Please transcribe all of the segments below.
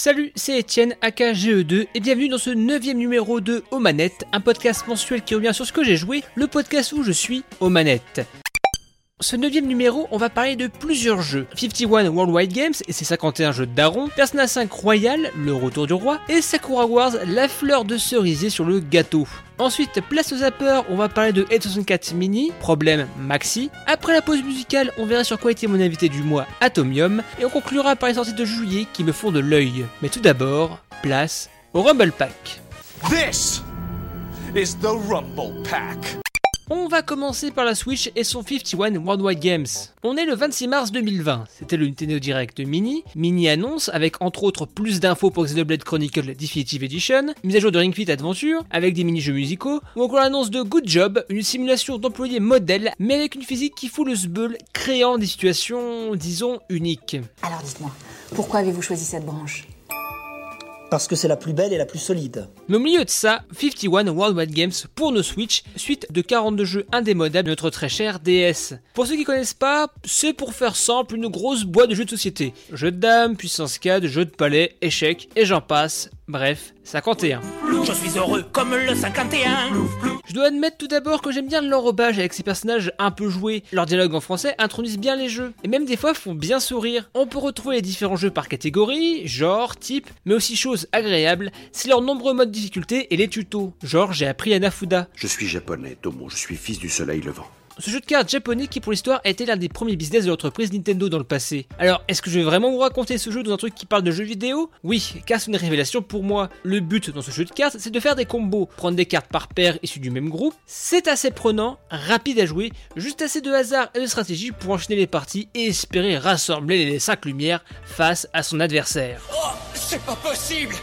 Salut, c'est Etienne, aka GE2, et bienvenue dans ce neuvième numéro de Aux Manettes, un podcast mensuel qui revient sur ce que j'ai joué, le podcast où je suis aux manettes. Ce neuvième numéro, on va parler de plusieurs jeux. 51 Worldwide Games et ses 51 jeux daron, Persona 5 Royal, le retour du roi, et Sakura Wars, la fleur de cerisier sur le gâteau. Ensuite, place aux zappers, on va parler de 64 Mini, problème Maxi. Après la pause musicale, on verra sur quoi était mon invité du mois, Atomium, et on conclura par les sorties de juillet qui me font de l'œil. Mais tout d'abord, place au Rumble Pack. This is the Rumble Pack. On va commencer par la Switch et son 51 Worldwide Games. On est le 26 mars 2020, c'était le Nintendo Direct Mini, mini annonce avec entre autres plus d'infos pour Xenoblade Chronicle Definitive Edition, mise à jour de Ring Fit Adventure avec des mini-jeux musicaux, ou encore l'annonce de Good Job, une simulation d'employés modèle mais avec une physique qui fout le sbeul, créant des situations, disons, uniques. Alors dites-moi, pourquoi avez-vous choisi cette branche? Parce que c'est la plus belle et la plus solide. Mais au milieu de ça, 51 Worldwide Games pour nos Switch, suite de 42 jeux indémodables de notre très cher DS. Pour ceux qui connaissent pas, c'est pour faire simple une grosse boîte de jeux de société. Jeux de dames, puissance 4, jeux de palais, échecs, et j'en passe. Bref, 51. Je suis heureux comme le 51. Je dois admettre tout d'abord que j'aime bien l'enrobage avec ces personnages un peu joués. Leurs dialogues en français introduisent bien les jeux, et même des fois font bien sourire. On peut retrouver les différents jeux par catégorie, genre, type, mais aussi chose agréable, c'est leurs nombreux modes de difficulté et les tutos. Genre, j'ai appris Anafuda. Je suis japonais, Tomo, je suis fils du soleil levant. Ce jeu de cartes japonais qui pour l'histoire a été l'un des premiers business de l'entreprise Nintendo dans le passé. Alors, est-ce que je vais vraiment vous raconter ce jeu dans un truc qui parle de jeux vidéo? Oui, car c'est une révélation pour moi. Le but dans ce jeu de cartes, c'est de faire des combos, prendre des cartes par paire issues du même groupe. C'est assez prenant, rapide à jouer, juste assez de hasard et de stratégie pour enchaîner les parties et espérer rassembler les 5 lumières face à son adversaire. Oh, c'est pas possible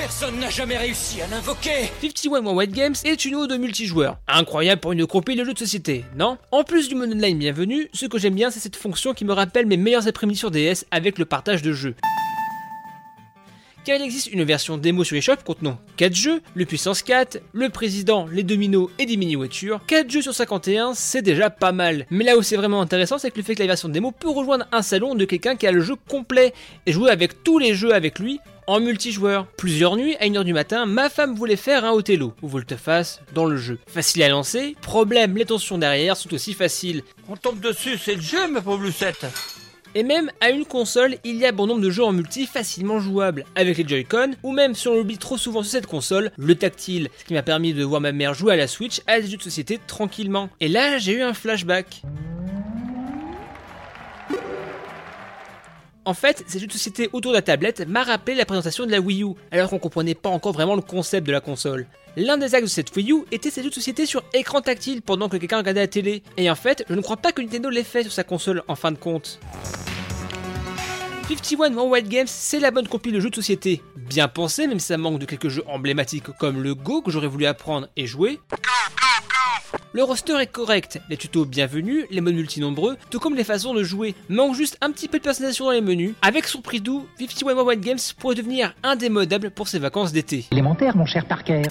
Personne n'a jamais réussi à l'invoquer. 51 Worldwide Games est une ode de multijoueur. Incroyable pour une compil de jeux de société, non? En plus du mode online bienvenu, ce que j'aime bien c'est cette fonction qui me rappelle mes meilleurs après-midi sur DS avec le partage de jeux car il existe une version démo sur eShop contenant 4 jeux, le Puissance 4, le Président, les Dominos et des mini-voitures. 4 jeux sur 51, c'est déjà pas mal. Mais là où c'est vraiment intéressant, c'est que le fait que la version démo peut rejoindre un salon de quelqu'un qui a le jeu complet et jouer avec tous les jeux avec lui en multijoueur. Plusieurs nuits, à 1h du matin, ma femme voulait faire un Othello, ou volte-face, dans le jeu. Facile à lancer, problème, les tensions derrière sont aussi faciles. On tombe dessus, c'est le jeu, ma pauvre Lucette et même à une console, il y a bon nombre de jeux en multi facilement jouables, avec les Joy-Con, ou même si on l'oublie trop souvent sur cette console, le tactile, ce qui m'a permis de voir ma mère jouer à la Switch à des jeux de société tranquillement. Et là, j'ai eu un flashback. En fait, ces jeux de société autour de la tablette m'a rappelé la présentation de la Wii U, alors qu'on comprenait pas encore vraiment le concept de la console. L'un des axes de cette Wii U était de société sur écran tactile pendant que quelqu'un regardait la télé. Et en fait, je ne crois pas que Nintendo l'ait fait sur sa console en fin de compte. 51 One White Games, c'est la bonne copie de jeux de société. Bien pensé, même si ça manque de quelques jeux emblématiques comme le Go que j'aurais voulu apprendre et jouer. Le roster est correct, les tutos bienvenus, les modes multinombreux, tout comme les façons de jouer. Manque juste un petit peu de personnalisation dans les menus. Avec son prix doux, 51 One White Games pourrait devenir indémodable pour ses vacances d'été. Élémentaire, mon cher Parker.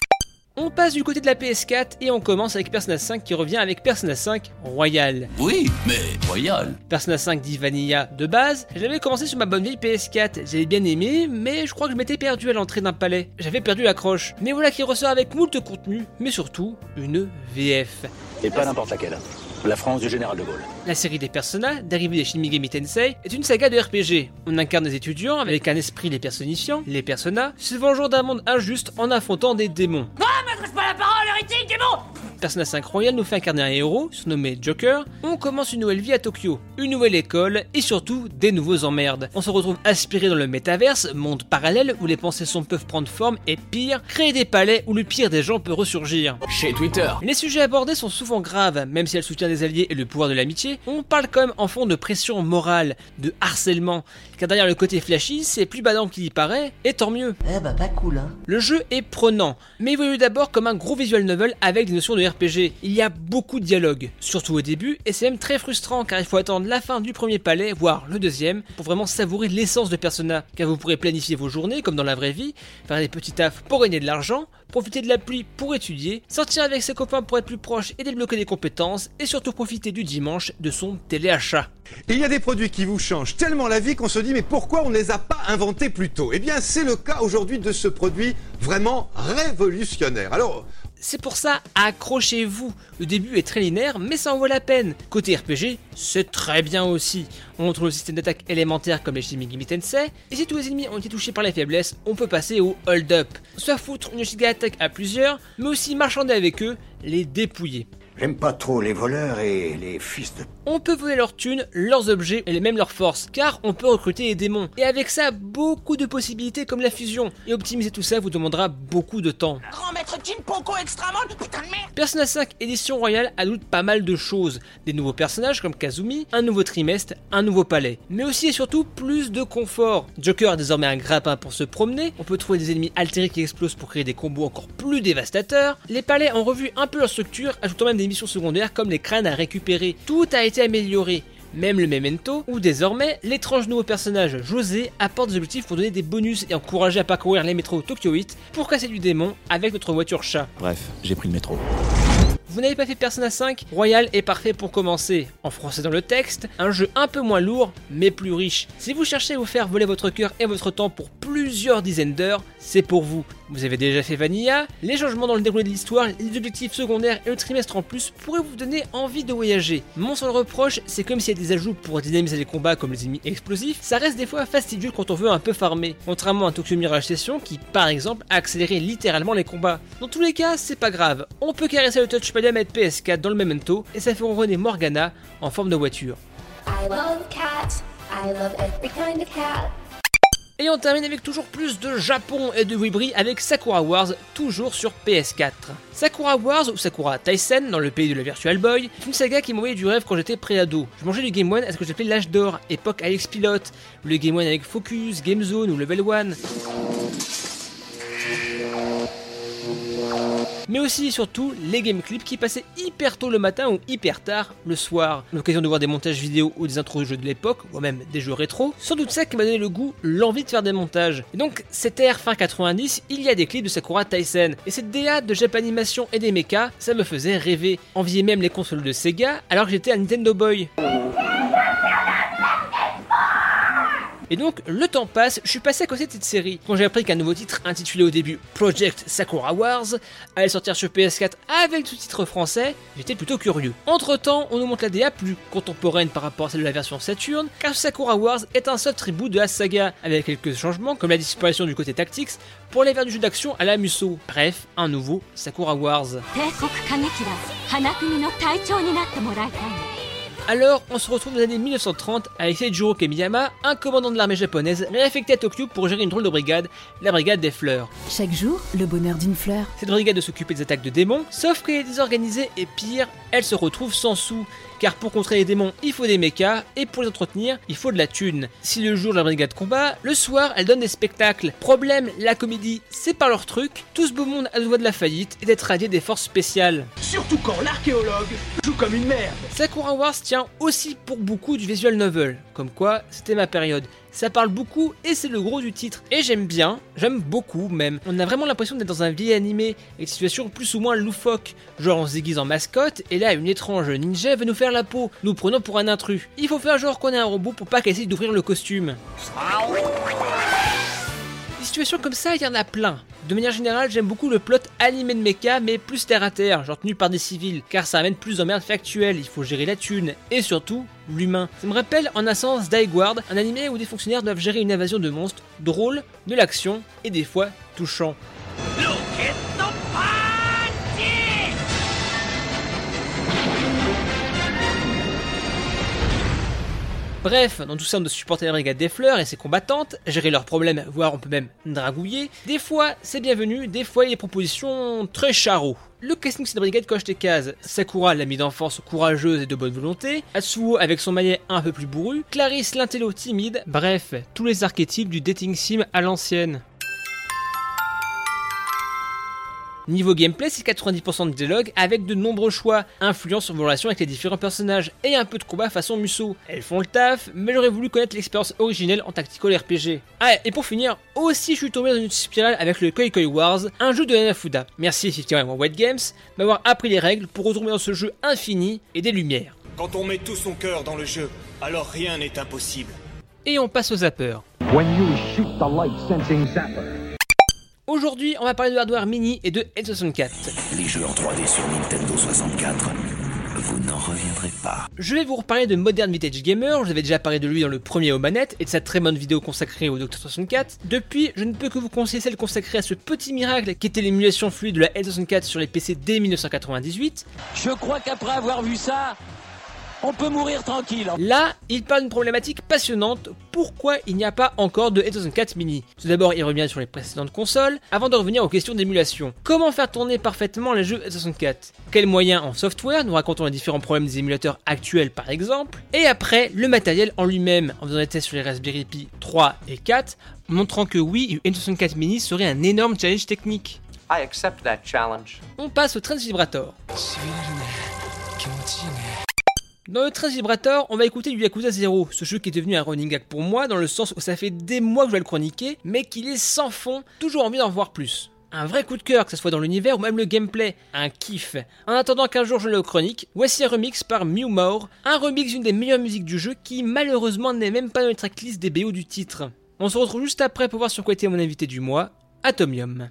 On passe du côté de la PS4 et on commence avec Persona 5 qui revient avec Persona 5 Royal. Oui, mais Royal. Persona 5 dit Vanilla de base. J'avais commencé sur ma bonne vieille PS4, j'avais bien aimé, mais je crois que je m'étais perdu à l'entrée d'un palais. J'avais perdu l'accroche. Mais voilà qui ressort avec moult contenu, mais surtout une VF. Et pas n'importe laquelle. La France du général de Gaulle. La série des Persona, dérivée des Shin Megami Tensei, est une saga de RPG. On incarne des étudiants avec un esprit les personnifiant, les Persona, se vengeant d'un monde injuste en affrontant des démons. Ah, m'adresse pas la parole, hérétique, démon Persona 5 Royal nous fait incarner un héros, surnommé Joker. On commence une nouvelle vie à Tokyo, une nouvelle école et surtout des nouveaux emmerdes. On se retrouve aspiré dans le métaverse, monde parallèle où les pensées sont peuvent prendre forme et pire, créer des palais où le pire des gens peut ressurgir. Chez Twitter. Les sujets abordés sont souvent graves, même si elle soutient des alliés et le pouvoir de l'amitié. On parle quand même en fond de pression morale, de harcèlement, car derrière le côté flashy, c'est plus badant qu'il y paraît, et tant mieux. Eh bah pas cool hein. Le jeu est prenant, mais évolue d'abord comme un gros visual novel avec des notions de Il y a beaucoup de dialogues, surtout au début, et c'est même très frustrant car il faut attendre la fin du premier palais, voire le deuxième, pour vraiment savourer l'essence de Persona. Car vous pourrez planifier vos journées comme dans la vraie vie, faire des petits tafs pour gagner de l'argent, profiter de la pluie pour étudier, sortir avec ses copains pour être plus proche et débloquer des compétences, et surtout profiter du dimanche de son téléachat. Il y a des produits qui vous changent tellement la vie qu'on se dit mais pourquoi on ne les a pas inventés plus tôt? Eh bien c'est le cas aujourd'hui de ce produit vraiment révolutionnaire. Alors c'est pour ça, accrochez-vous. Le début est très linéaire, mais ça en vaut la peine. Côté RPG, c'est très bien aussi. On trouve le système d'attaque élémentaire comme les Shin Megami Tensei, et si tous les ennemis ont été touchés par la faiblesse, on peut passer au hold up. Soit foutre une giga attaque à plusieurs, mais aussi marchander avec eux, les dépouiller. J'aime pas trop les voleurs et les fils de... On peut voler leurs thunes, leurs objets et même leurs forces, car on peut recruter des démons. Et avec ça, beaucoup de possibilités comme la fusion. Et optimiser tout ça vous demandera beaucoup de temps. Grand maître Jinpoko Extramon, putain de merde Persona 5 édition royale ajoute pas mal de choses. Des nouveaux personnages comme Kazumi, un nouveau trimestre, un nouveau palais. Mais aussi et surtout plus de confort. Joker a désormais un grappin pour se promener, on peut trouver des ennemis altérés qui explosent pour créer des combos encore plus dévastateurs. Les palais ont revu un peu leur structure, ajoutant même des missions secondaires comme les crânes à récupérer. Tout a été amélioré. Même le memento, où désormais, l'étrange nouveau personnage José apporte des objectifs pour donner des bonus et encourager à parcourir les métros Tokyo 8 pour casser du démon avec notre voiture chat. Bref, j'ai pris le métro. Vous n'avez pas fait Persona 5 Royal est parfait pour commencer. En français dans le texte, un jeu un peu moins lourd, mais plus riche. Si vous cherchez à vous faire voler votre cœur et votre temps pour plusieurs dizaines d'heures, c'est pour vous. Vous avez déjà fait Vanilla, les changements dans le déroulé de l'histoire, les objectifs secondaires et le trimestre en plus pourraient vous donner envie de voyager. Mon seul reproche, c'est comme s'il y a des ajouts pour dynamiser les combats comme les ennemis explosifs, ça reste des fois fastidieux quand on veut un peu farmer. Contrairement à Tokyo Mirage Session qui, par exemple, a accéléré littéralement les combats. Dans tous les cas, c'est pas grave. On peut caresser le touchpad à mettre PS4 dans le memento et ça fait ronronner Morgana en forme de voiture. I love cats. I love every kind of cat. Et on termine avec toujours plus de Japon et de Wibri avec Sakura Wars, toujours sur PS4. Sakura Wars, ou Sakura Taisen dans le pays de la Virtual Boy, est une saga qui m'envoyait du rêve quand j'étais préado. Je mangeais du Game One à ce que j'appelais l'âge d'or, époque Alex Pilote, le Game One avec Focus, Game Zone ou Level 1. Mais aussi et surtout les game clips qui passaient hyper tôt le matin ou hyper tard le soir. L'occasion de voir des montages vidéo ou des intros de jeux de l'époque, ou même des jeux rétro, sans doute ça qui m'a donné le goût, l'envie de faire des montages. Et donc, ère fin 90, il y a des clips de Sakura Tyson, et cette DA de Japanimation et des mechas, ça me faisait rêver. Envier même les consoles de Sega alors que j'étais un Nintendo Boy. Et donc, le temps passe, je suis passé à côté de cette série. Quand j'ai appris qu'un nouveau titre, intitulé au début Project Sakura Wars, allait sortir sur PS4 avec sous-titre français, j'étais plutôt curieux. Entre temps, on nous montre la DA plus contemporaine par rapport à celle de la version Saturn, car Sakura Wars est un soft reboot de la saga, avec quelques changements comme la disparition du côté tactics pour aller vers du jeu d'action à la Musso. Bref, un nouveau Sakura Wars. Alors, on se retrouve dans les années 1930 avec Seijiro Kemiyama, un commandant de l'armée japonaise réaffecté à Tokyo pour gérer une drôle de brigade, la brigade des fleurs. Chaque jour, le bonheur d'une fleur. Cette brigade de s'occuper des attaques de démons, sauf qu'elle est désorganisée et pire, elle se retrouve sans sous. Car pour contrer les démons, il faut des mechas, et pour les entretenir, il faut de la thune. Si le jour la brigade combat, le soir elle donne des spectacles. Problème, la comédie, c'est pas leur truc. Tout ce beau monde a le de la faillite et d'être radié des forces spéciales. Surtout quand l'archéologue joue comme une merde Sakura Wars tient aussi pour beaucoup du visual novel, comme quoi c'était ma période. Ça parle beaucoup et c'est le gros du titre. Et j'aime bien, j'aime beaucoup même. On a vraiment l'impression d'être dans un vieil animé, avec des situations plus ou moins loufoques. Genre on se déguise en mascotte et là une étrange ninja veut nous faire la peau, nous prenons pour un intrus. Il faut faire genre qu'on est un robot pour pas qu'elle essaye d'ouvrir le costume. Situations comme ça, il y en a plein. De manière générale, j'aime beaucoup le plot animé de mecha, mais plus terre à terre, genre tenu par des civils, car ça amène plus d'emmerdes factuelles, il faut gérer la thune, et surtout, l'humain. Ça me rappelle en un sens Daiguard, un animé où des fonctionnaires doivent gérer une invasion de monstres, drôle, de l'action, et des fois touchant. Bref, dans tout ça, on supporter la brigade des fleurs et ses combattantes, gérer leurs problèmes, voire on peut même dragouiller. Des fois, c'est bienvenu, des fois, il y a des propositions très charros. Le casting de cette brigade coche des cases. Sakura, l'amie d'enfance courageuse et de bonne volonté. Atsuo avec son maillet un peu plus bourru. Clarisse, l'intello timide. Bref, tous les archétypes du dating sim à l'ancienne. Niveau gameplay, c'est 90% de dialogue avec de nombreux choix influents sur vos relations avec les différents personnages et un peu de combat façon Musso. Elles font le taf, mais j'aurais voulu connaître l'expérience originelle en tactical RPG. Ah, et pour finir, aussi je suis tombé dans une spirale avec le Koi Koi Wars, un jeu de Nanafuda. Merci 51 White Games m'avoir appris les règles pour retomber dans ce jeu infini et des lumières. Quand on met tout son cœur dans le jeu, alors rien n'est impossible. Et on passe aux zappers. Aujourd'hui, on va parler de hardware mini et de N64. Les jeux en 3D sur Nintendo 64, vous n'en reviendrez pas. Je vais vous reparler de Modern Vintage Gamer, je vous avais déjà parlé de lui dans le premier aux manettes et de sa très bonne vidéo consacrée au Dr 64. Depuis, je ne peux que vous conseiller celle consacrée à ce petit miracle qui était l'émulation fluide de la N64 sur les PC dès 1998. Je crois qu'après avoir vu ça, on peut mourir tranquille. Là, il parle d'une problématique passionnante. Pourquoi il n'y a pas encore de N64 Mini? Tout d'abord, il revient sur les précédentes consoles, avant de revenir aux questions d'émulation. Comment faire tourner parfaitement les jeux N64 Quels moyens en software? Nous racontons les différents problèmes des émulateurs actuels par exemple. Et après, le matériel en lui-même, en faisant des tests sur les Raspberry Pi 3 et 4, montrant que oui, une N64 Mini serait un énorme challenge technique. I accept that challenge. On passe au Transvibrator. Dans le 13 Vibrator, on va écouter du Yakuza 0, ce jeu qui est devenu un running gag pour moi, dans le sens où ça fait des mois que je vais le chroniquer, mais qu'il est sans fond, toujours envie d'en voir plus. Un vrai coup de cœur, que ce soit dans l'univers ou même le gameplay, un kiff. En attendant qu'un jour je le chronique, voici un remix par Mew More, un remix d'une des meilleures musiques du jeu qui malheureusement n'est même pas dans les tracklist des BO du titre. On se retrouve juste après pour voir sur quoi était mon invité du mois, Atomium.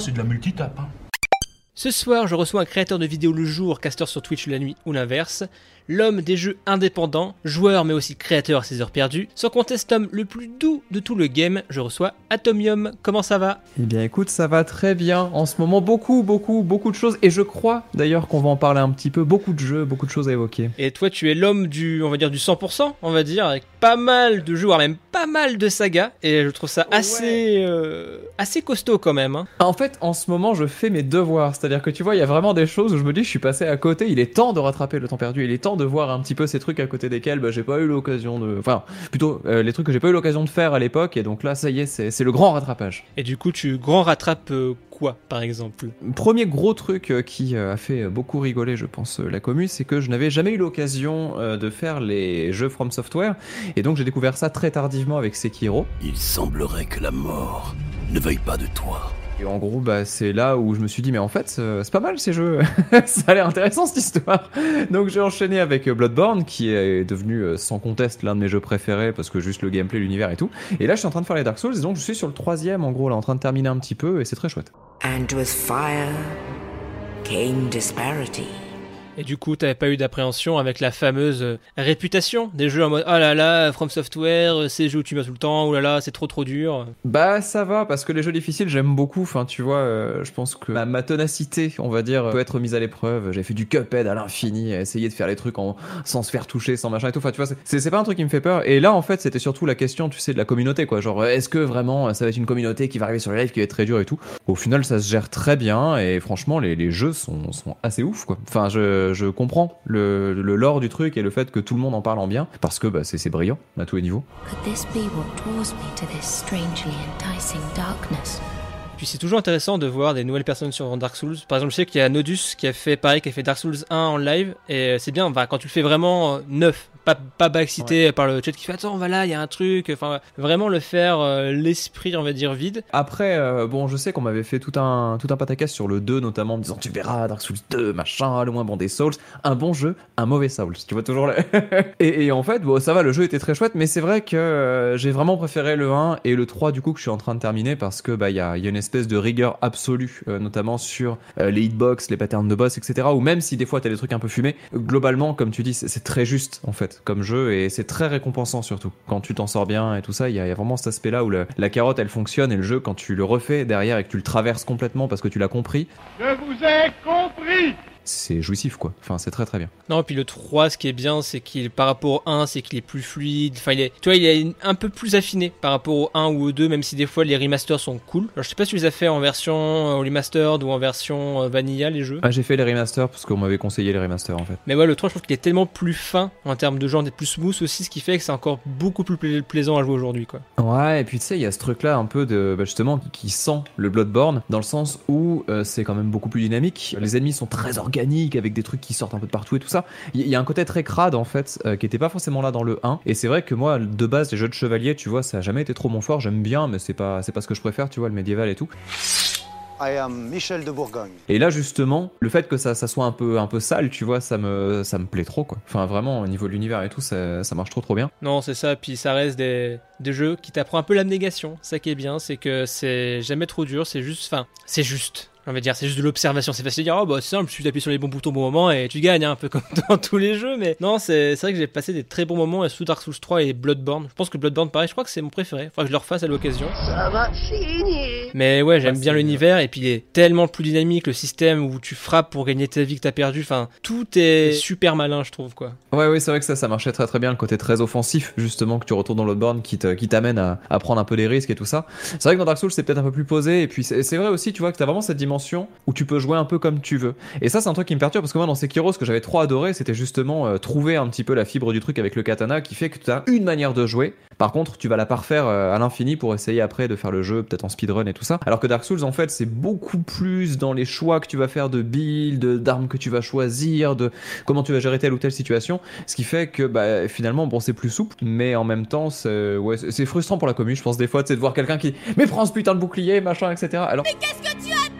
C'est de la multitape. Hein. Ce soir, je reçois un créateur de vidéos le jour, caster sur Twitch la nuit ou l'inverse, l'homme des jeux indépendants, joueur mais aussi créateur à ses heures perdues, sans conteste homme le plus doux de tout le game, je reçois Atomium. Comment ça va? Eh bien écoute, ça va très bien. En ce moment, beaucoup, beaucoup, beaucoup de choses. Et je crois d'ailleurs qu'on va en parler un petit peu. Beaucoup de jeux, beaucoup de choses à évoquer. Et toi, tu es l'homme du, on va dire, du 100%, on va dire, avec pas mal de jeux, voire même pas mal de sagas. Et je trouve ça assez, euh, assez costaud quand même. hein. En fait, en ce moment, je fais mes devoirs. C'est-à-dire C'est-à-dire que tu vois, il y a vraiment des choses où je me dis, je suis passé à côté. Il est temps de rattraper le temps perdu. Il est temps de voir un petit peu ces trucs à côté desquels bah, j'ai pas eu l'occasion de. Enfin, plutôt euh, les trucs que j'ai pas eu l'occasion de faire à l'époque. Et donc là, ça y est, c'est le grand rattrapage. Et du coup, tu grand rattrapes euh, quoi, par exemple? Premier gros truc euh, qui a fait beaucoup rigoler, je pense, la commu, c'est que je n'avais jamais eu l'occasion de faire les jeux From Software. Et donc j'ai découvert ça très tardivement avec Sekiro. Il semblerait que la mort ne veuille pas de toi. Et en gros, bah, c'est là où je me suis dit, mais en fait, euh, c'est pas mal ces jeux. ça a l'air intéressant cette histoire. Donc j'ai enchaîné avec Bloodborne, qui est devenu euh, sans conteste l'un de mes jeux préférés, parce que juste le gameplay, l'univers et tout. Et là, je suis en train de faire les Dark Souls, et donc je suis sur le troisième, en gros, là, en train de terminer un petit peu, et c'est très chouette. And with fire came disparity. Et du coup, t'avais pas eu d'appréhension avec la fameuse euh, réputation des jeux en mode oh là là, From Software, euh, ces jeux où tu mets tout le temps, oh là là, c'est trop trop dur. Bah ça va, parce que les jeux difficiles, j'aime beaucoup. Enfin, tu vois, euh, je pense que ma, tonacité, on va dire, peut être mise à l'épreuve. J'ai fait du Cuphead à l'infini, essayer de faire les trucs en, sans se faire toucher, sans machin et tout. Enfin, tu vois, c'est pas un truc qui me fait peur. Et là, en fait, c'était surtout la question, tu sais, de la communauté, quoi. Genre, est-ce que vraiment ça va être une communauté qui va arriver sur le live qui va être très dur et tout? Au final, ça se gère très bien, et franchement, les, les jeux sont, sont assez ouf, quoi. Enfin, je, je comprends le, le, lore du truc et le fait que tout le monde en parle en bien, parce que bah, c'est brillant à tous les niveaux. Puis c'est toujours intéressant de voir des nouvelles personnes sur Dark Souls. Par exemple, je sais qu'il y a Nodus qui a fait pareil, qui a fait Dark Souls 1 en live, et c'est bien, enfin, quand tu le fais vraiment euh, neuf, pas, pas backcité par le chat qui fait attends, voilà, il y a un truc. Enfin, vraiment le faire euh, l'esprit, on va dire, vide. Après, euh, bon, je sais qu'on m'avait fait tout un, tout un pataquès sur le 2, notamment en disant tu verras, Dark Souls 2, machin, le moins bon des Souls. Un bon jeu, un mauvais Souls. Tu vois toujours le. et, en fait, bon, ça va, le jeu était très chouette, mais c'est vrai que euh, j'ai vraiment préféré le 1 et le 3, du coup, que je suis en train de terminer parce que, bah, il y a, y a, une espèce de rigueur absolue, notamment sur les hitbox, les patterns de boss, etc. Ou même si des fois t'as des trucs un peu fumés, globalement, comme tu dis, c'est très juste, en fait comme jeu et c'est très récompensant surtout. Quand tu t'en sors bien et tout ça, il y, a vraiment cet aspect-là où la carotte elle fonctionne et le jeu, quand tu le refais derrière et que tu le traverses complètement parce que tu l'as compris. Je vous ai compris c'est jouissif quoi. Enfin, c'est très très bien. Non, puis le 3, ce qui est bien, c'est qu'il par rapport au 1, c'est qu'il est plus fluide. Enfin, il est, tu vois, il est un peu plus affiné par rapport au 1 ou au 2, même si des fois les remasters sont cool. Alors, je sais pas si tu les as fait en version euh, remastered ou en version euh, vanilla les jeux. Ah, j'ai fait les remasters parce qu'on m'avait conseillé les remasters en fait. Mais ouais, le 3, je trouve qu'il est tellement plus fin en termes de genre, d'être plus smooth aussi, ce qui fait que c'est encore beaucoup plus plaisant à jouer aujourd'hui quoi. Ouais, et puis tu sais, il y a ce truc là un peu de bah, justement qui sent le Bloodborne dans le sens où euh, c'est quand même beaucoup plus dynamique. Les ennemis sont très organiques avec des trucs qui sortent un peu de partout et tout ça. Il y, a un côté très crade en fait, euh, qui était pas forcément là dans le 1. Et c'est vrai que moi, de base, les jeux de chevalier, tu vois, ça a jamais été trop mon fort. J'aime bien, mais c'est pas, c'est pas ce que je préfère, tu vois, le médiéval et tout. I am Michel de Bourgogne. Et là justement, le fait que ça, ça, soit un peu, un peu sale, tu vois, ça me, ça me plaît trop quoi. Enfin vraiment, au niveau de l'univers et tout, ça, ça, marche trop trop bien. Non, c'est ça, puis ça reste des, des jeux qui t'apprend un peu l'abnégation. Ça qui est bien, c'est que c'est jamais trop dur, c'est juste, enfin, c'est juste on va dire, c'est juste de l'observation. C'est facile de dire, oh bah c'est simple, tu appuies sur les bons boutons au bon moment et tu gagnes, hein, un peu comme dans tous les jeux. Mais non, c'est vrai que j'ai passé des très bons moments sous Dark Souls 3 et Bloodborne. Je pense que Bloodborne, pareil, je crois que c'est mon préféré. Faudra que je le refasse à l'occasion. Ça va finir. Mais ouais, j'aime bien l'univers et puis il est tellement plus dynamique, le système où tu frappes pour gagner ta vie que t'as perdu. Enfin, tout est super malin, je trouve, quoi. Ouais, ouais, c'est vrai que ça, ça marchait très très bien, le côté très offensif, justement, que tu retournes dans Bloodborne qui t'amène à, à prendre un peu des risques et tout ça. C'est vrai que dans Dark Souls, c'est peut-être un peu plus posé et puis c'est vrai aussi, tu vois, que t'as vraiment cette dimension où tu peux jouer un peu comme tu veux. Et ça, c'est un truc qui me perturbe parce que moi, dans Sekiro, ce que j'avais trop adoré, c'était justement euh, trouver un petit peu la fibre du truc avec le katana qui fait que tu as une manière de jouer. Par contre, tu vas la parfaire euh, à l'infini pour essayer après de faire le jeu, peut-être en speedrun et tout ça. Alors que Dark Souls, en fait, c'est beaucoup plus dans les choix que tu vas faire de build, d'armes que tu vas choisir, de comment tu vas gérer telle ou telle situation. Ce qui fait que bah, finalement, bon, c'est plus souple, mais en même temps, c'est frustrant pour la commune, je pense, des fois, c'est de voir quelqu'un qui, mais prends ce putain de bouclier, machin, etc. Alors... Mais qu'est-ce que tu attends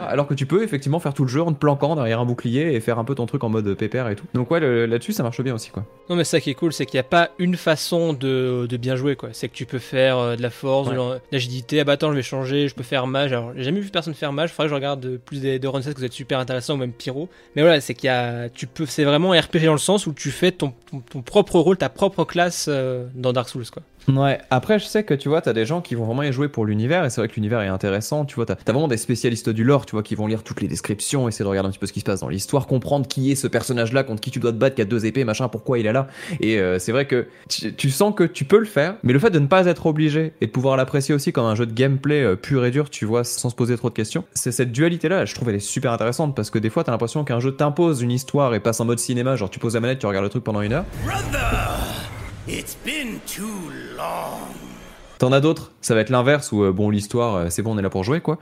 alors que tu peux effectivement faire tout le jeu en te planquant derrière un bouclier et faire un peu ton truc en mode pépère et tout. Donc ouais, là-dessus ça marche bien aussi quoi. Non mais ça qui est cool, c'est qu'il n'y a pas une façon de, bien jouer quoi. C'est que tu peux faire euh, de la force, de l'agilité. Ah bah attends, je vais changer, je peux faire mage. Alors j'ai jamais vu personne faire mage. Faudrait que je regarde plus des, de runsets que vous êtes super intéressant ou même pyro. Mais voilà, c'est qu'il y a, tu peux, c'est vraiment RPG dans le sens où tu fais ton, ton, propre rôle, ta propre classe euh, dans Dark Souls quoi. Ouais, après je sais que tu vois, t'as des gens qui vont vraiment y jouer pour l'univers et c'est vrai que l'univers est intéressant. Tu vois, t'as as vraiment des spécialistes du lore tu vois, qui vont lire toutes les descriptions, essayer de regarder un petit peu ce qui se passe dans l'histoire, comprendre qui est ce personnage-là, contre qui tu dois te battre, qui a deux épées, machin, pourquoi il est là. Et euh, c'est vrai que tu, sens que tu peux le faire, mais le fait de ne pas être obligé et de pouvoir l'apprécier aussi comme un jeu de gameplay euh, pur et dur, tu vois, sans se poser trop de questions, c'est cette dualité-là, je trouve elle est super intéressante parce que des fois, t'as l'impression qu'un jeu t'impose une histoire et passe en mode cinéma, genre tu poses la manette, tu regardes le truc pendant une heure. T'en as d'autres, ça va être l'inverse où euh, bon l'histoire euh, c'est bon on est là pour jouer quoi.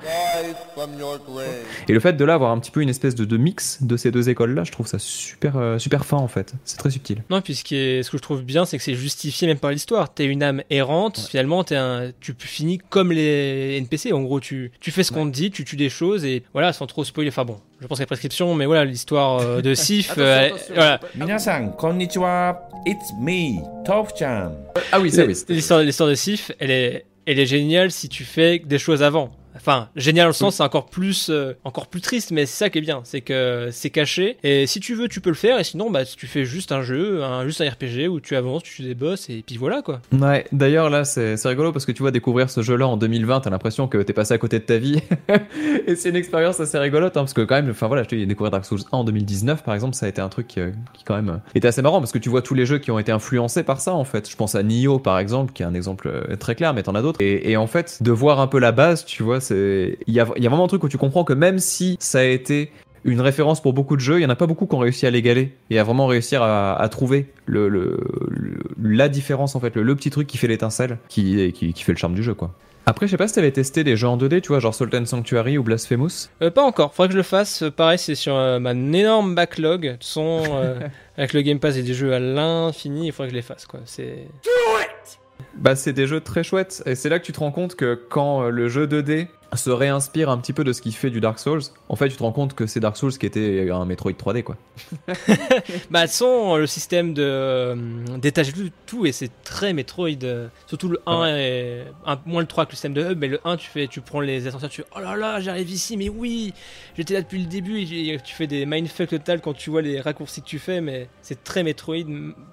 Et le fait de là avoir un petit peu une espèce de, de mix de ces deux écoles là, je trouve ça super euh, super fin en fait. C'est très subtil. Non, puis ce, qui est, ce que je trouve bien, c'est que c'est justifié même par l'histoire. T'es une âme errante, finalement, es un, tu finis comme les NPC. En gros, tu, tu fais ce qu'on te dit, tu tues des choses et voilà, sans trop spoiler. Enfin bon, je pense à la prescription, mais voilà, l'histoire euh, de Sif. Attention, euh, attention. voilà. Minasan, konnichiwa. It's me, Top-chan. Ah oui, ça oui. L'histoire l'histoire de Sif, elle est, elle est géniale si tu fais des choses avant. Enfin, génial dans le sens, c'est encore plus, euh, encore plus triste, mais c'est ça qui est bien, c'est que c'est caché. Et si tu veux, tu peux le faire. Et sinon, bah, tu fais juste un jeu, un, juste un RPG où tu avances, tu tues des boss, et puis voilà quoi. Ouais, d'ailleurs là c'est c'est rigolo parce que tu vois découvrir ce jeu là en 2020, t'as l'impression que t'es passé à côté de ta vie. et c'est une expérience assez rigolote hein, parce que quand même, enfin voilà, je te dis, découvrir Dark Souls 1 en 2019 par exemple, ça a été un truc qui, euh, qui quand même euh, était assez marrant parce que tu vois tous les jeux qui ont été influencés par ça en fait. Je pense à Nioh par exemple, qui est un exemple très clair, mais t'en as d'autres. Et, et en fait, de voir un peu la base, tu vois, c'est il y a, il y a vraiment un truc où tu comprends que même si ça a été une référence pour beaucoup de jeux, il y en a pas beaucoup qui ont réussi à l'égaler et à vraiment réussir à, à trouver le, le- le- la différence en fait, le, le petit truc qui fait l'étincelle, qui, qui, qui fait le charme du jeu quoi. Après, je sais pas si t'avais testé des jeux en 2D, tu vois, genre Salt and Sanctuary ou Blasphemous. Euh, pas encore, faudrait que je le fasse. Euh, Pareil, c'est sur euh, ma énorme backlog. De toute façon, euh, avec le Game Pass et des jeux à l'infini, il faudrait que je les fasse quoi. C'est. Bah, c'est des jeux très chouettes, et c'est là que tu te rends compte que quand euh, le jeu 2D se réinspire un petit peu de ce qui fait du Dark Souls, en fait, tu te rends compte que c'est Dark Souls qui était un Metroid 3D, quoi. Bah, toute façon, le système de euh, d'étage tout, et c'est très Metroid. euh, surtout le 1 et un, moins le 3 que le système de hub, mais le 1 tu fais, tu prends les ascenseurs, tu fais oh là là, j'arrive ici, mais oui, j'étais là depuis le début. Et tu fais des mindfuck total quand tu vois les raccourcis que tu fais, mais c'est très Metroid.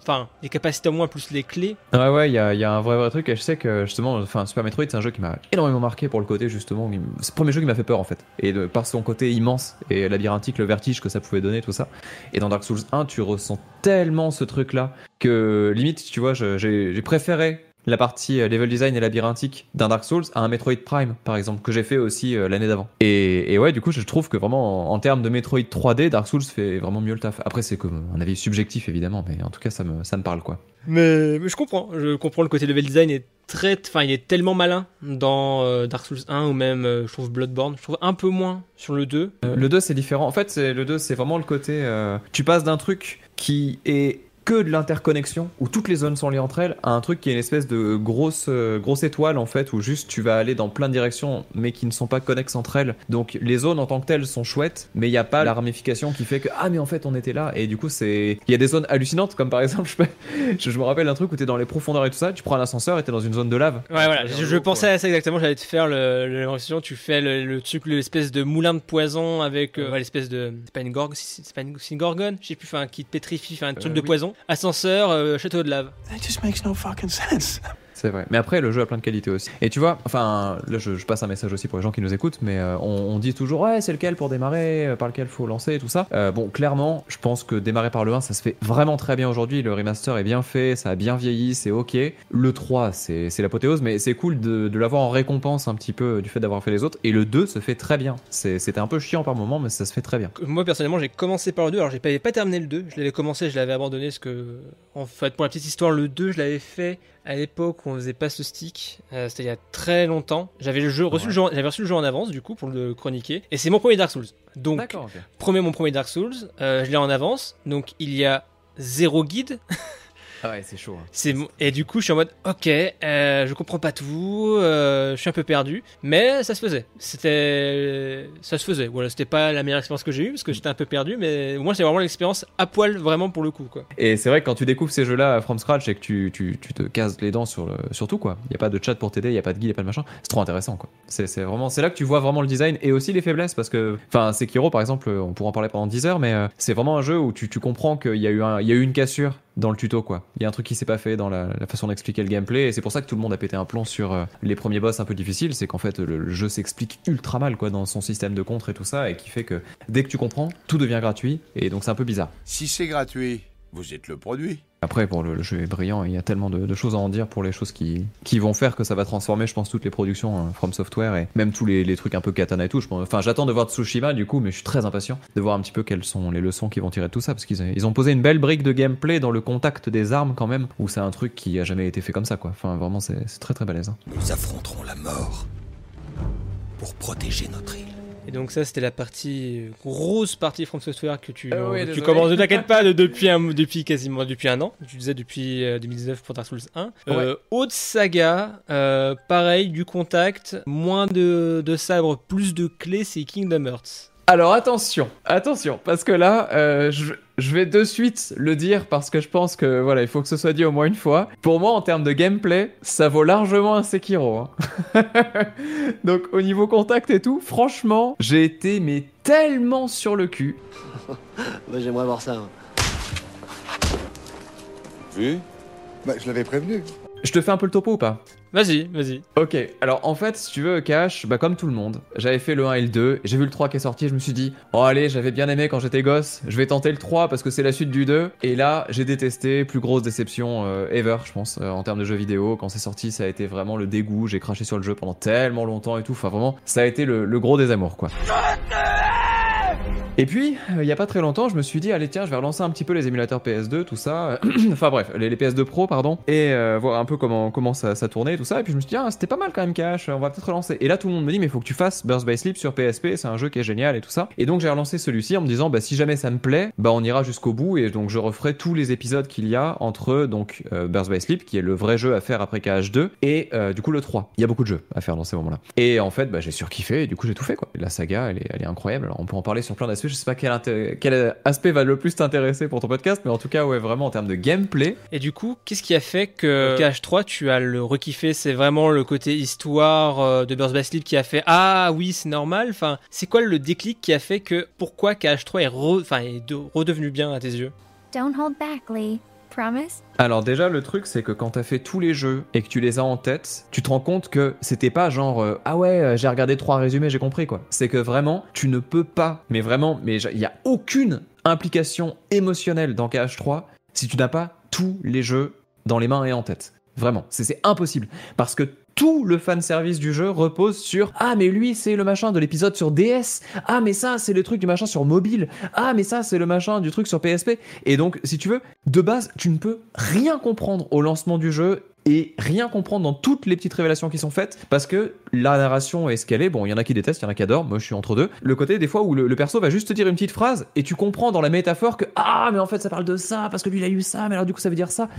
Enfin, les capacités en moins plus les clés. Ouais, ouais, il y a, y a un vrai, vrai truc, et je sais que justement, enfin, Super Metroid, c'est un jeu qui m'a énormément marqué pour le côté, justement, c'est le premier jeu qui m'a fait peur, en fait. Et par son côté immense et labyrinthique, le vertige que ça pouvait donner, tout ça. Et dans Dark Souls 1, tu ressens tellement ce truc-là que limite, tu vois, j'ai préféré la partie euh, level design et labyrinthique d'un Dark Souls à un Metroid Prime, par exemple, que j'ai fait aussi euh, l'année d'avant. Et, et ouais, du coup, je trouve que vraiment, en, termes de Metroid 3D, Dark Souls fait vraiment mieux le taf. Après, c'est comme un avis subjectif, évidemment, mais en tout cas, ça me, parle, quoi. Mais, mais je comprends, je comprends le côté level design est enfin, il est tellement malin dans euh, Dark Souls 1 ou même, euh, je trouve Bloodborne. Je trouve un peu moins sur le 2. Euh, le 2 c'est différent. En fait, le 2 c'est vraiment le côté. tu passes d'un truc qui est que de l'interconnexion, où toutes les zones sont liées entre elles, à un truc qui est une espèce de grosse, euh, grosse étoile en fait, où juste tu vas aller dans plein de directions, mais qui ne sont pas connexes entre elles. Donc les zones en tant que telles sont chouettes, mais il n'y a pas la ramification qui fait que ah mais en fait on était là, et du coup c'est, il y a des zones hallucinantes comme par exemple, je, peux- je, je me rappelle un truc où t'es dans les profondeurs et tout ça, tu prends un ascenseur et t'es dans une zone de lave. Ouais, voilà, je, je pensais à ça exactement, j'allais te faire le, le, tu fais le, le truc, l'espèce de moulin de poison avec euh, l'espèce de. C'est pas une gorgue, c'est pas une, gorgone, je sais plus, enfin, qui te pétrifie, enfin, un truc Euh, de oui. poison. Ascenseur, euh, château de lave. That just makes no fucking sense. C'est vrai. Mais après, le jeu a plein de qualités aussi. Et tu vois, enfin, là, je, je passe un message aussi pour les gens qui nous écoutent, mais euh, on, on dit toujours, ouais, c'est lequel pour démarrer, euh, par lequel faut lancer, et tout ça. Euh, bon, clairement, je pense que démarrer par le 1, ça se fait vraiment très bien aujourd'hui. Le remaster est bien fait, ça a bien vieilli, c'est ok. Le 3, c'est c'est l'apothéose, mais c'est cool de, de l'avoir en récompense un petit peu du fait d'avoir fait les autres. Et le 2 se fait très bien. C'est- C'était un peu chiant par moment, mais ça se fait très bien. Moi personnellement j'ai commencé par le 2, alors j'ai pas, pas terminé le 2, je l'avais commencé, je l'avais abandonné parce que en fait pour la petite histoire le 2 je l'avais fait à l'époque où on faisait pas ce stick, euh, c'était il y a très longtemps. J'avais le jeu reçu le jeu, en- j'avais reçu le jeu en avance du coup pour le chroniquer et c'est mon premier Dark Souls. Donc premier mon premier Dark Souls, euh, je l'ai en avance, donc il y a zéro guide. Ah ouais, c'est chaud. hein. C'est et du coup je suis en mode ok, euh, je comprends pas tout, euh, je suis un peu perdu, mais ça se faisait. C'était ça se faisait. Voilà, c'était pas la meilleure expérience que j'ai eue parce que j'étais un peu perdu, mais au moins c'est vraiment l'expérience à poil vraiment pour le coup quoi. Et c'est vrai que quand tu découvres ces jeux-là from scratch et que tu, tu, tu te casses les dents sur, le, sur tout, quoi. Il n'y a pas de chat pour t'aider, il n'y a pas de guide, il n'y a pas de machin. C'est trop intéressant, quoi. C'est c'est vraiment, c'est là que tu vois vraiment le design et aussi les faiblesses parce que, enfin, Sekiro, par exemple, on pourra en parler pendant 10 heures, mais euh, c'est vraiment un jeu où tu, tu comprends qu'il y, a eu un- il y a eu une cassure dans le tuto quoi. Il y a un truc qui s'est pas fait dans la, façon d'expliquer le gameplay et c'est pour ça que tout le monde a pété un plomb sur euh, les premiers boss un peu difficiles, c'est qu'en fait le jeu s'explique ultra mal quoi dans son système de contre et tout ça et qui fait que dès que tu comprends, tout devient gratuit et donc c'est un peu bizarre. Si c'est gratuit, vous êtes le produit. Après, pour le, le jeu est brillant, il y a tellement de, de, choses à en dire pour les choses qui, qui vont faire que ça va transformer, je pense, toutes les productions hein, From Software et même tous les, les, trucs un peu katana et tout. Je pense, enfin, j'attends de voir Tsushima du coup, mais je suis très impatient de voir un petit peu quelles sont les leçons qu'ils vont tirer de tout ça parce qu'ils ils ont posé une belle brique de gameplay dans le contact des armes quand même, où c'est un truc qui a jamais été fait comme ça quoi. Enfin, vraiment, c'est très très balèze. Hein. Nous affronterons la mort pour protéger notre île. Et donc ça, c'était la partie grosse partie From Software que tu, euh, oui, tu commences. Ne t'inquiète pas, de, depuis un, depuis quasiment depuis un an. Tu disais depuis euh, 2019 pour Dark Souls 1. Euh, Haute saga, euh, pareil, du contact, moins de, de sabres, plus de clés, c'est Kingdom Hearts. Alors attention, attention, parce que là, euh, je, je, vais de suite le dire parce que je pense que voilà, il faut que ce soit dit au moins une fois. Pour moi, en termes de gameplay, ça vaut largement un Sekiro. Hein. Donc au niveau contact et tout, franchement, j'ai été mais tellement sur le cul. bah, J'aimerais voir ça. Vu? Bah je l'avais prévenu. Je te fais un peu le topo ou pas? Vas-y, vas-y. Ok, alors en fait, si tu veux, Cash, bah comme tout le monde, j'avais fait le 1 et le 2, j'ai vu le 3 qui est sorti, je me suis dit, oh allez, j'avais bien aimé quand j'étais gosse, je vais tenter le 3 parce que c'est la suite du 2, et là, j'ai détesté, plus grosse déception euh, ever, je pense, euh, en termes de jeux vidéo, quand c'est sorti, ça a été vraiment le dégoût, j'ai craché sur le jeu pendant tellement longtemps et tout, enfin vraiment, ça a été le, le gros désamour, quoi. Et puis, il euh, y a pas très longtemps, je me suis dit, allez, tiens, je vais relancer un petit peu les émulateurs PS2, tout ça. enfin bref, les, les, PS2 Pro, pardon. Et euh, voir un peu comment, comment ça, ça, tournait, tout ça. Et puis je me suis dit, ah, c'était pas mal quand même, Cash, on va peut-être relancer. Et là, tout le monde me dit, mais faut que tu fasses Burst by Sleep sur PSP, c'est un jeu qui est génial et tout ça. Et donc, j'ai relancé celui-ci en me disant, bah, si jamais ça me plaît, bah, on ira jusqu'au bout. Et donc, je referai tous les épisodes qu'il y a entre, donc, euh, Burst by Sleep, qui est le vrai jeu à faire après KH2, et euh, du coup, le 3. Il y a beaucoup de jeux à faire dans ces moments-là. Et en fait, bah, j'ai surkiffé, et du coup, j'ai tout fait, quoi. La saga, elle est, elle est incroyable. Alors, on peut en parler sur plein. Je sais pas quel intérêt quel aspect va le plus t'intéresser pour ton podcast, mais en tout cas, ouais, vraiment en termes de gameplay. Et du coup, qu'est-ce qui a fait que euh... KH3, tu as le rekiffé? C'est vraiment le côté histoire euh, de Burst by Sleep qui a fait Ah oui, c'est normal. Enfin, c'est quoi le déclic qui a fait que pourquoi KH3 est, re... enfin, est de... redevenu bien à tes yeux? Don't hold back, Lee. Alors déjà le truc c'est que quand t'as fait tous les jeux et que tu les as en tête, tu te rends compte que c'était pas genre euh, ah ouais j'ai regardé trois résumés j'ai compris quoi. C'est que vraiment tu ne peux pas, mais vraiment, mais il y a aucune implication émotionnelle dans KH3 si tu n'as pas tous les jeux dans les mains et en tête. Vraiment, c'est impossible parce que tout le fan service du jeu repose sur ah mais lui c'est le machin de l'épisode sur DS ah mais ça c'est le truc du machin sur mobile. Ah mais ça c'est le machin du truc sur PSP et donc si tu veux de base tu ne peux rien comprendre au lancement du jeu et rien comprendre dans toutes les petites révélations qui sont faites parce que la narration est ce qu'elle est. Bon, il y en a qui détestent, il y en a qui adorent. Moi, je suis entre deux. Le côté des fois où le, le, perso va juste te dire une petite phrase et tu comprends dans la métaphore que ah, mais en fait, ça parle de ça parce que lui il a eu ça, mais alors du coup, ça veut dire ça.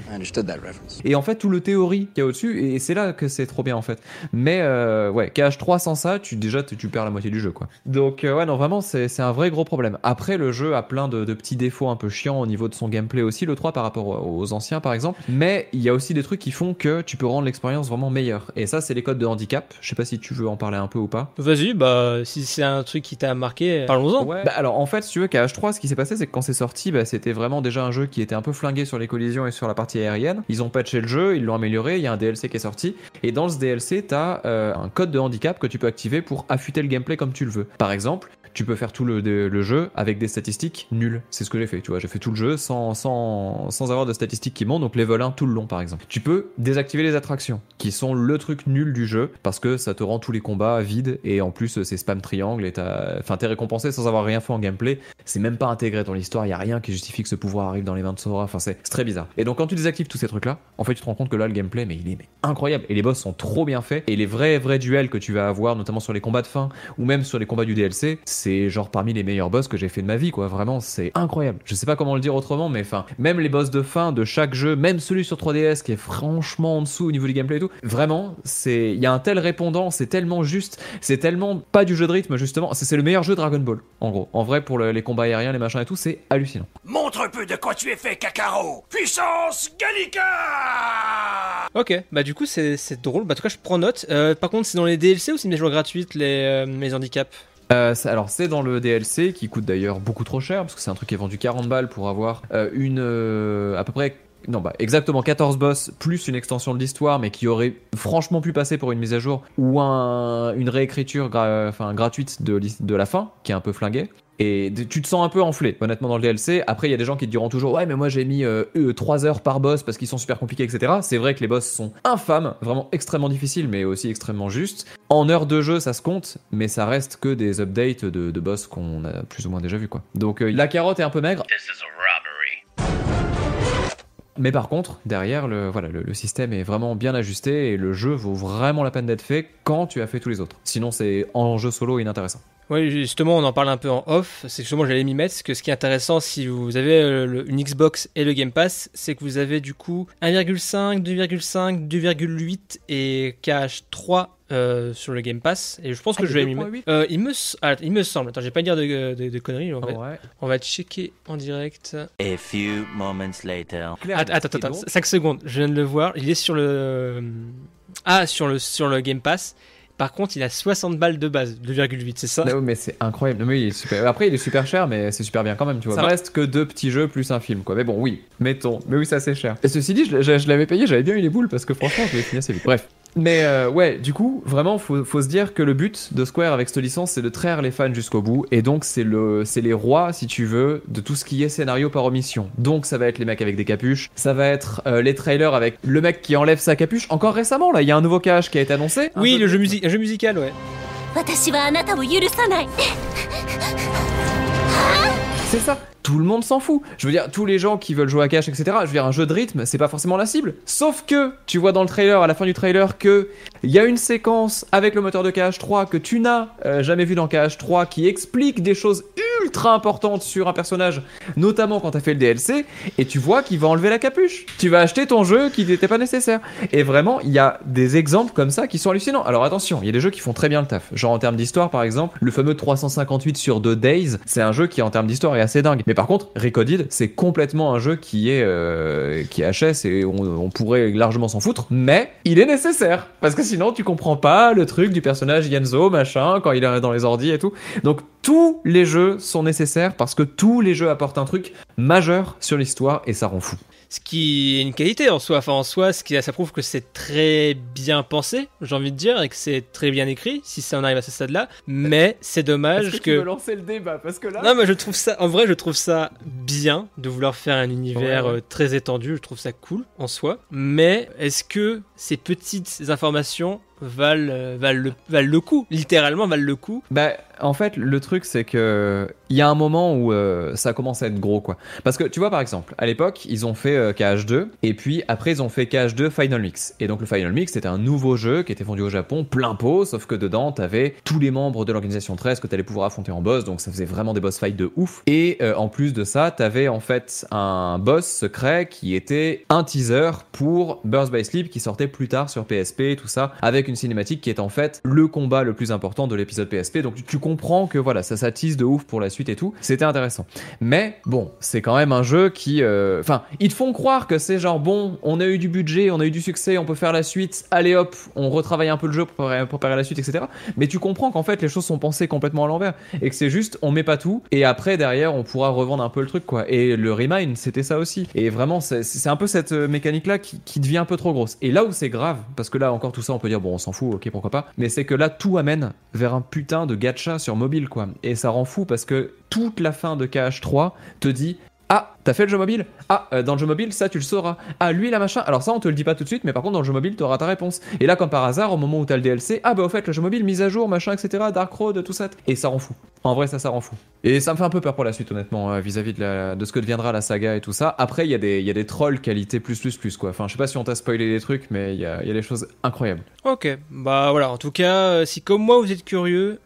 Et en fait, tout le théorie qu'il y a au-dessus et c'est là que c'est trop bien en fait. Mais euh, ouais, KH3 sans ça, tu déjà tu, tu, perds la moitié du jeu quoi. Donc euh, ouais, non vraiment, c'est un vrai gros problème. Après, le jeu a plein de, de, petits défauts un peu chiants au niveau de son gameplay aussi, le 3 par rapport aux anciens par exemple. Mais il y a aussi des trucs qui font que tu peux rendre l'expérience vraiment meilleure. Et ça, c'est les codes de handicap. Je sais pas si tu veux en parler un peu ou pas. Vas-y, bah si c'est un truc qui t'a marqué, parlons-en. Ouais. Bah, alors en fait, si tu veux, KH3, ce qui s'est passé, c'est que quand c'est sorti, bah, c'était vraiment déjà un jeu qui était un peu flingué sur les collisions et sur la partie aérienne. Ils ont patché le jeu, ils l'ont amélioré. Il y a un DLC qui est sorti. Et dans ce DLC, t'as euh, un code de handicap que tu peux activer pour affûter le gameplay comme tu le veux. Par exemple, tu peux faire tout le, jeu avec des statistiques nulles. C'est ce que j'ai fait, tu vois. J'ai fait tout le jeu sans, sans, sans avoir de statistiques qui montent, donc level 1 tout le long, par exemple. Tu peux désactiver les attractions, qui sont le truc nul du jeu, parce que ça te rend tous les combats vides, et en plus, c'est spam triangle, et enfin, t'es récompensé sans avoir rien fait en gameplay. C'est même pas intégré dans l'histoire, y a rien qui justifie que ce pouvoir arrive dans les mains de Sora. Enfin, c'est très bizarre. Et donc, quand tu désactives tous ces trucs-là, en fait, tu te rends compte que là, le gameplay, mais il est incroyable. Et les boss sont trop bien faits, et les vrais, vrais duels que tu vas avoir, notamment sur les combats de fin, ou même sur les combats du DLC, genre parmi les meilleurs boss que j'ai fait de ma vie, quoi. Vraiment, c'est incroyable. Je sais pas comment le dire autrement, mais enfin, même les boss de fin de chaque jeu, même celui sur 3DS qui est franchement en dessous au niveau du gameplay et tout, vraiment, c'est, il y a un tel répondant, c'est tellement juste, c'est tellement pas du jeu de rythme, justement. C'est le meilleur jeu Dragon Ball, en gros. En vrai, pour le, les combats aériens, les machins et tout, c'est hallucinant. Montre un peu de quoi tu es fait, Kakaro Puissance Gallica Ok, bah du coup, c'est drôle. Bah, en tout cas, je prends note. Euh, par contre, c'est dans les DLC ou c'est une joueurs gratuite, les, euh, les handicaps? Euh, alors c'est dans le DLC qui coûte d'ailleurs beaucoup trop cher parce que c'est un truc qui est vendu 40 balles pour avoir euh, une euh, à peu près non bah exactement 14 boss plus une extension de l'histoire, mais qui aurait franchement pu passer pour une mise à jour ou un, une réécriture enfin, gratuite de, la fin, qui est un peu flinguée. Et tu te sens un peu enflé, honnêtement, dans le DLC. Après, il y a des gens qui te diront toujours Ouais, mais moi j'ai mis 3 heures par boss parce qu'ils sont super compliqués, etc. C'est vrai que les boss sont infâmes, vraiment extrêmement difficiles, mais aussi extrêmement justes. En heures de jeu, ça se compte, mais ça reste que des updates de, boss qu'on a plus ou moins déjà vu, quoi. Donc euh, la carotte est un peu maigre. Mais par contre, derrière, le, voilà, le, système est vraiment bien ajusté et le jeu vaut vraiment la peine d'être fait quand tu as fait tous les autres. Sinon, c'est en jeu solo inintéressant. Oui, justement, on en parle un peu en off. C'est justement, j'allais m'y mettre. que ce qui est intéressant, si vous avez euh, une Xbox et le Game Pass, c'est que vous avez du coup 1,5, 2,5, 2,8 et cache 3 euh, sur le Game Pass. Et je pense Ah, que je vais m'y 2,8? mettre. Euh, il, me, s- ah, il me semble. Attends, je vais pas dire de, de- de conneries. On va, Ouais. on va checker en direct. A few moments later. Attends, attends, attends, 5 secondes, je viens de le voir. Il est sur le. Ah, sur le, sur le Game Pass. Par contre, il a 60 balles de base, 2,8, c'est ça? Non, mais c'est incroyable. Mais il est super. Après, il est super cher, mais c'est super bien quand même, tu vois. Ça reste que deux petits jeux plus un film, quoi. Mais bon, oui, mettons. Mais oui, ça c'est cher. Et ceci dit, je, l'ai- je- je l'avais payé, j'avais bien eu les boules parce que franchement, je l'ai fini assez vite. Bref. Mais euh, ouais, du coup, vraiment, faut, faut se dire que le but de Square avec cette licence, c'est de traire les fans jusqu'au bout, et donc c'est le, c'est les rois, si tu veux, de tout ce qui est scénario par omission. Donc ça va être les mecs avec des capuches, ça va être euh, les trailers avec le mec qui enlève sa capuche. Encore récemment, là, il y a un nouveau cache qui a été annoncé. Oui, le jeu, music jeu musical, ouais. C'est ça. Tout le monde s'en fout. Je veux dire, tous les gens qui veulent jouer à cash, etc. Je veux dire, un jeu de rythme, c'est pas forcément la cible. Sauf que tu vois dans le trailer, à la fin du trailer, que il y a une séquence avec le moteur de Cash 3 que tu n'as euh, jamais vu dans Cash 3 qui explique des choses ultra importantes sur un personnage, notamment quand t'as fait le DLC, et tu vois qu'il va enlever la capuche. Tu vas acheter ton jeu qui n'était pas nécessaire. Et vraiment, il y a des exemples comme ça qui sont hallucinants. Alors attention, il y a des jeux qui font très bien le taf. Genre en termes d'histoire, par exemple, le fameux 358 sur 2 Days, c'est un jeu qui en termes d'histoire est assez dingue. Par contre, Recoded, c'est complètement un jeu qui est euh, qui est HS et on, on pourrait largement s'en foutre, mais il est nécessaire parce que sinon tu comprends pas le truc du personnage Yenzo machin quand il est dans les ordis et tout. Donc tous les jeux sont nécessaires parce que tous les jeux apportent un truc majeur sur l'histoire et ça rend fou. Ce qui est une qualité en soi. Enfin, en soi, ce qui, ça prouve que c'est très bien pensé, j'ai envie de dire, et que c'est très bien écrit, si ça en arrive à ce stade-là. Mais c'est dommage Est-ce que, que. tu veux lancer le débat? Parce que là Non, mais je trouve ça, en vrai, je trouve ça bien de vouloir faire un univers Ouais, ouais. euh, très étendu. Je trouve ça cool en soi. Mais est-ce que ces petites informations valent, euh, valent, le, valent le coup. Littéralement, valent le coup. Bah, en fait, le truc, c'est que il y a un moment où euh, ça commence à être gros, quoi. Parce que tu vois, par exemple, à l'époque, ils ont fait euh, KH2, et puis après, ils ont fait KH2 Final Mix. Et donc, le Final Mix, c'était un nouveau jeu qui était vendu au Japon, plein pot, sauf que dedans, t'avais tous les membres de l'organisation 13 que t'allais pouvoir affronter en boss, donc ça faisait vraiment des boss fights de ouf. Et euh, en plus de ça, t'avais en fait un boss secret qui était un teaser pour Burst by Sleep qui sortait plus tard sur PSP, tout ça, avec une cinématique qui est en fait le combat le plus important de l'épisode PSP. Donc tu, tu comprends que voilà, ça s'attise de ouf pour la suite et tout. C'était intéressant. Mais bon, c'est quand même un jeu qui, euh, enfin, ils te font croire que c'est genre bon, on a eu du budget, on a eu du succès, on peut faire la suite. Allez hop, on retravaille un peu le jeu pour préparer, la suite, etc. Mais tu comprends qu'en fait les choses sont pensées complètement à l'envers et que c'est juste on met pas tout et après derrière on pourra revendre un peu le truc quoi. Et le Remind c'était ça aussi. Et vraiment c'est un peu cette mécanique là qui, qui devient un peu trop grosse. Et là où c'est grave, parce que là encore tout ça on peut dire bon on s'en fout, ok pourquoi pas, mais c'est que là tout amène vers un putain de gacha sur mobile quoi. Et ça rend fou parce que toute la fin de KH3 te dit ah, t'as fait le jeu mobile? Ah, euh, dans le jeu mobile, ça tu le sauras. Ah, lui, la machin. Alors ça, on te le dit pas tout de suite, mais par contre, dans le jeu mobile, t'auras ta réponse. Et là, comme par hasard, au moment où t'as le DLC, ah bah au fait, le jeu mobile, mise à jour, machin, etc., Dark Road, tout ça. Et ça rend fou. En vrai, ça, ça rend fou. Et ça me fait un peu peur pour la suite, honnêtement, euh, vis-à-vis de, de ce que deviendra la saga et tout ça. Après, il y, a des- trolls qualité plus, plus, plus, quoi. Enfin, je sais pas si on t'a spoilé des trucs, mais il y a, des choses incroyables. Ok, bah voilà, en tout cas, euh, si comme moi vous êtes curieux,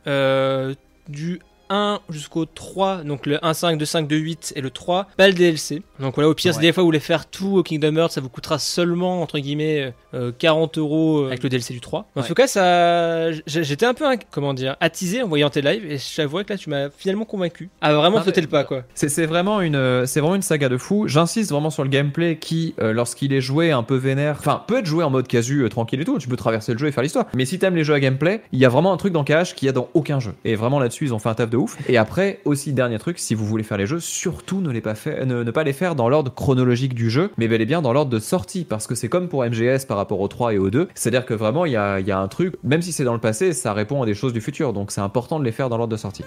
du 1 jusqu'au 3, donc le 1, 5, 2, 5, 2, 8 et le 3, pas le DLC. Donc voilà, au pire, si Ouais. des fois vous voulez faire tout au Kingdom Hearts, ça vous coûtera seulement, entre guillemets, euh, 40 euros euh, avec le DLC du 3. En Ouais. tout cas, ça, j'étais un peu, comment dire, attisé en voyant tes lives et j'avoue que là, tu m'as finalement convaincu à vraiment Ah, sauter le pas, quoi. C'est vraiment une euh, vraiment une saga de fou. J'insiste vraiment sur le gameplay qui euh, lorsqu'il est joué un peu vénère, enfin peut être joué en mode casu euh, tranquille et tout, tu peux traverser le jeu et faire l'histoire. Mais si t'aimes les jeux à gameplay, il y a vraiment un truc dans KH qu'il y a dans aucun jeu. Et vraiment là-dessus, ils ont fait un taf de de ouf. Et après, aussi dernier truc, si vous voulez faire les jeux, surtout ne les pas faire, ne, ne pas les faire dans l'ordre chronologique du jeu, mais bel et bien dans l'ordre de sortie, parce que c'est comme pour MGS par rapport au 3 et au 2, c'est-à-dire que vraiment il y a, il y a un truc, même si c'est dans le passé, ça répond à des choses du futur, donc c'est important de les faire dans l'ordre de sortie.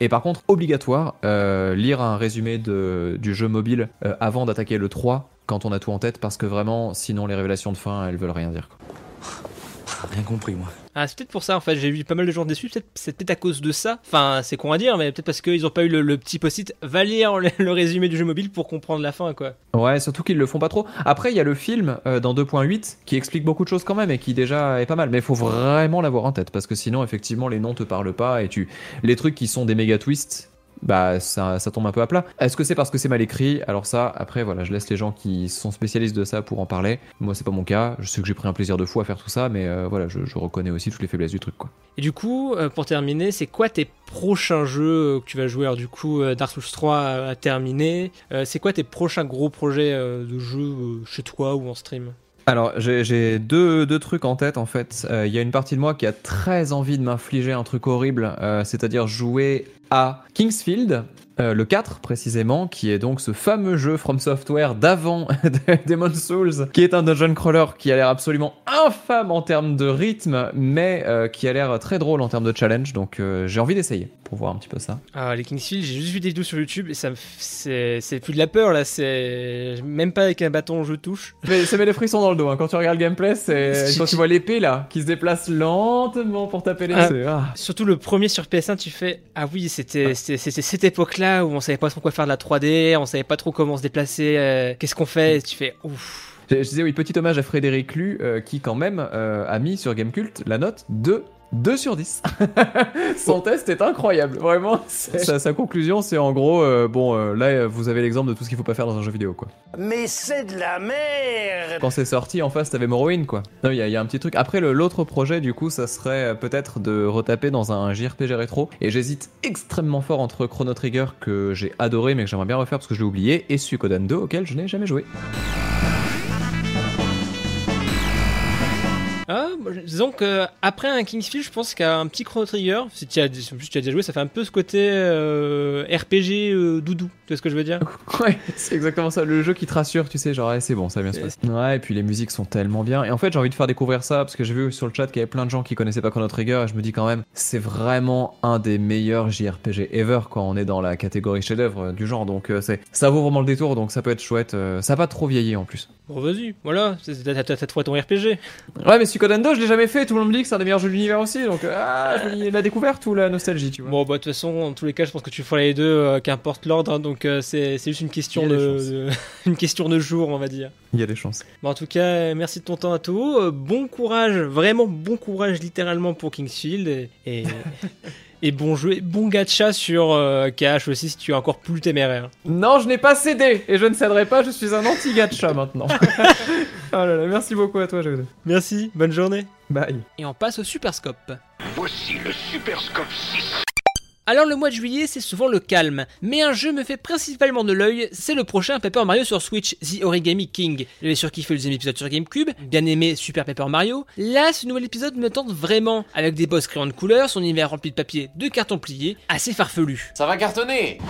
Et par contre, obligatoire, euh, lire un résumé de, du jeu mobile euh, avant d'attaquer le 3 quand on a tout en tête, parce que vraiment, sinon les révélations de fin, elles veulent rien dire. quoi. Rien compris, moi. Ah, c'est peut-être pour ça, en fait, j'ai vu pas mal de gens déçus, peut-être, c'est peut-être à cause de ça. Enfin, c'est con à dire, mais peut-être parce qu'ils ont pas eu le, le petit post-it, va lire le, le résumé du jeu mobile pour comprendre la fin, quoi. Ouais, surtout qu'ils le font pas trop. Après, il y a le film euh, dans 2.8 qui explique beaucoup de choses quand même et qui déjà est pas mal. Mais il faut vraiment l'avoir en tête parce que sinon, effectivement, les noms te parlent pas et tu les trucs qui sont des méga twists. Bah, ça, ça tombe un peu à plat. Est-ce que c'est parce que c'est mal écrit? Alors ça, après, voilà, je laisse les gens qui sont spécialistes de ça pour en parler. Moi, c'est pas mon cas. Je sais que j'ai pris un plaisir de fou à faire tout ça, mais euh, voilà, je, je reconnais aussi toutes les faiblesses du truc, quoi. Et du coup, euh, pour terminer, c'est quoi tes prochains jeux euh, que tu vas jouer? Alors du coup, Dark Souls 3 a terminé. C'est quoi tes prochains gros projets de jeux euh, chez toi ou en stream? Alors, j'ai deux, deux trucs en tête en fait. Euh, Il y a une partie de moi qui a très envie de m'infliger un truc horrible, euh, c'est-à-dire jouer à Kingsfield. euh, le 4 précisément, qui est donc ce fameux jeu From Software d'avant Demon Souls, qui est un dungeon crawler qui a l'air absolument infâme en termes de rythme, mais euh, qui a l'air très drôle en termes de challenge, donc euh, j'ai envie d'essayer pour voir un petit peu ça. Ah, les Kingsfield, j'ai juste vu des vidéos sur YouTube et ça me c'est c'est plus de la peur là, c'est même pas avec un bâton je touche. Mais ça met les frissons dans le dos, hein. quand tu regardes le gameplay, c'est quand tu- vois l'épée là, qui se déplace lentement pour taper les Ah, c'est- ah. Surtout le premier sur PS1, tu fais ah oui, c'était c'était cette époque-là où on savait pas trop quoi faire de la 3D, on savait pas trop comment se déplacer, euh, qu'est-ce qu'on fait, et tu fais ouf. Je, je disais oui, petit hommage à Frédéric Lu, euh, qui quand même euh, a mis sur Gamecult la note de 2 sur 10. Son test est incroyable, vraiment. Sa, sa conclusion, c'est en gros, euh, bon, euh, là, vous avez l'exemple de tout ce qu'il faut pas faire dans un jeu vidéo, quoi. Mais c'est de la merde Quand c'est sorti, en face, t'avais Morrowind, quoi. Non, il y, a- il y a un petit truc. Après, le- l'autre projet, du coup, ça serait euh, peut-être de retaper dans un JRPG rétro. Et j'hésite extrêmement fort entre Chrono Trigger, que j'ai adoré, mais que j'aimerais bien refaire parce que je l'ai oublié, et Suikoden 2, auquel je n'ai jamais joué. Disons que après un Kingsfield, je pense qu'un petit Chrono Trigger, si tu as, tu as déjà joué, ça fait un peu ce côté euh, RPG euh, doudou. Tu vois ce que je veux dire? Ouais, c'est exactement ça. Le jeu qui te rassure, tu sais, genre, ouais, c'est bon, ça va bien se passer. Ouais, et puis les musiques sont tellement bien. Et en fait, j'ai envie de faire découvrir ça parce que j'ai vu sur le chat qu'il y avait plein de gens qui connaissaient pas Chrono Trigger et je me dis quand même, c'est vraiment un des meilleurs JRPG ever quand on est dans la catégorie chef-d'œuvre du genre. Donc, euh, c'est, ça vaut vraiment le détour, donc ça peut être chouette. euh, ça va trop vieillir en plus. Bon, vas-y, voilà, t'as trouvé ton RPG. Ouais, mais Suikoden 2, je l'ai jamais fait. Tout le monde me dit que c'est un des meilleurs jeux de l'univers aussi. Donc, ah, la découverte ou la nostalgie, tu vois. Bon, bah, de toute façon, en tous les cas, je pense que tu feras les deux, euh, qu'importe l'ordre, hein, donc euh, c'est c'est juste une question, de, une question de jour, on va dire. Il y a des chances. Bon, en tout cas, merci de ton temps à tout. Euh, bon courage, vraiment bon courage littéralement pour Kingsfield. Et, et, et bon jeu, et bon gacha sur euh, Cash aussi si tu es encore plus téméraire. Non, je n'ai pas cédé et je ne céderai pas. Je suis un anti-gacha maintenant. oh là là, merci beaucoup à toi, Jade. Merci, bonne journée. Bye. Et on passe au Superscope. Voici le Super Scope 6. Alors le mois de juillet c'est souvent le calme, mais un jeu me fait principalement de l'œil, c'est le prochain Paper Mario sur Switch, The Origami King. J'avais surkiffé le deuxième épisode sur GameCube, bien aimé Super Paper Mario. Là ce nouvel épisode me tente vraiment, avec des boss crayons de couleur, son univers rempli de papier, de cartons pliés, assez farfelu. Ça va cartonner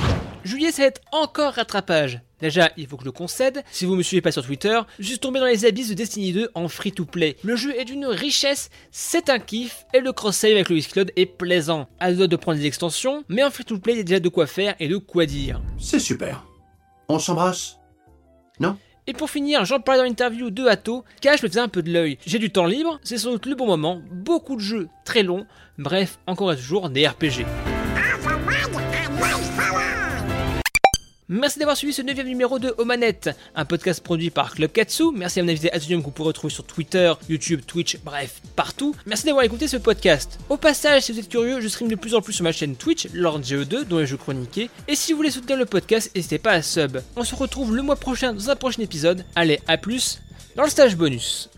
Juillet, ça va être encore rattrapage. Déjà, il faut que je le concède, si vous me suivez pas sur Twitter, je suis tombé dans les abysses de Destiny 2 en free-to-play. Le jeu est d'une richesse, c'est un kiff, et le cross-save avec le Cloud est plaisant. À deux doigts de prendre des extensions, mais en free-to-play, il y a déjà de quoi faire et de quoi dire. C'est super. On s'embrasse Non? Et pour finir, j'en parlais dans l'interview de Atto, Cash me faisait un peu de l'œil. J'ai du temps libre, c'est sans doute le bon moment, beaucoup de jeux très longs, bref, encore et toujours des RPG. Merci d'avoir suivi ce 9 numéro de Omanette, un podcast produit par Club Katsu. Merci à mon invité Azunium que vous pourrez retrouver sur Twitter, YouTube, Twitch, bref, partout. Merci d'avoir écouté ce podcast. Au passage, si vous êtes curieux, je stream de plus en plus sur ma chaîne Twitch, Lord GE2, dont les jeux chroniqués. Et si vous voulez soutenir le podcast, n'hésitez pas à sub. On se retrouve le mois prochain dans un prochain épisode. Allez, à plus dans le stage bonus.